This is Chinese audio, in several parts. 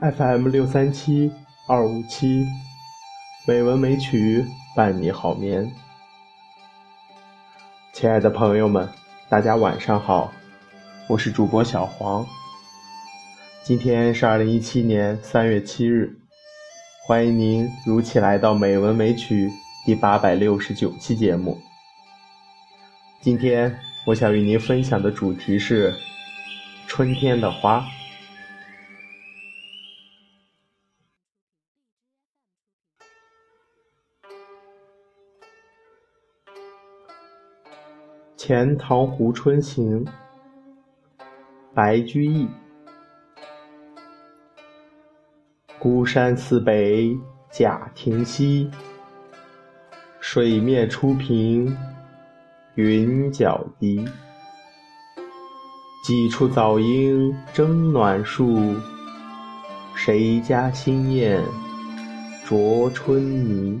FM 六三七二五七，美文美曲伴你好眠。亲爱的朋友们，大家晚上好，我是主播小黄。今天是二零一七年三月七日，欢迎您如期来到《美文美曲》第八百六十九期节目。今天我想与您分享的主题是春天的花。《钱塘湖春行》白居易。孤山寺北贾亭西，水面初平云脚低。几处早莺争暖树，谁家新燕啄春泥？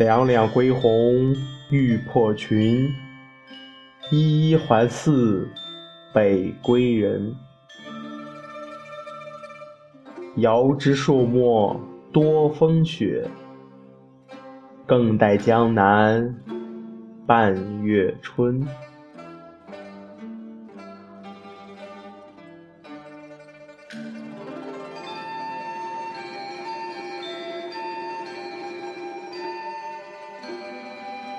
两两归鸿欲破群，一一还似北归人。遥知树末多风雪，更待江南半月春。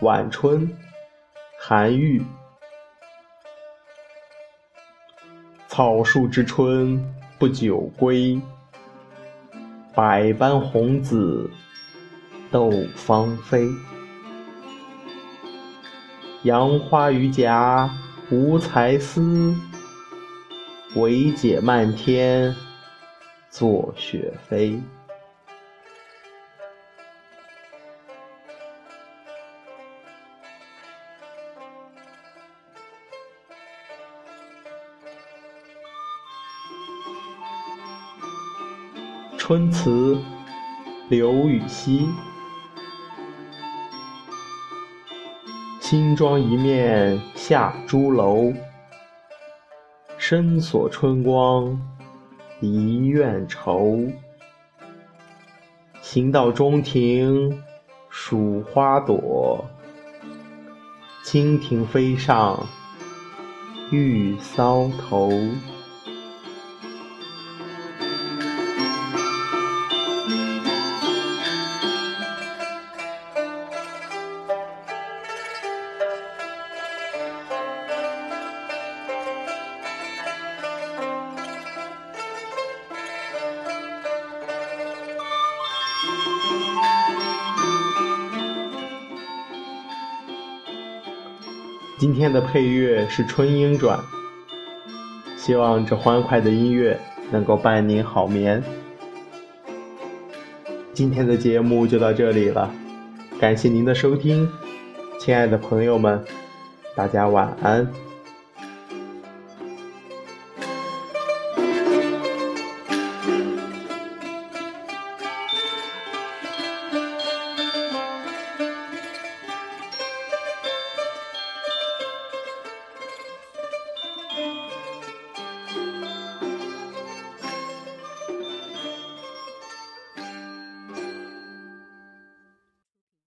晚春，韩愈。草树知春不久归，百般红紫斗芳菲。杨花榆荚无才思，惟解漫天作雪飞。春词，刘禹锡。新妆一面下朱楼，深锁春光一院愁。行到中庭数花朵，蜻蜓飞上玉搔头。今天的配乐是《春莺转》，希望这欢快的音乐能够伴您好眠。今天的节目就到这里了，感谢您的收听，亲爱的朋友们，大家晚安。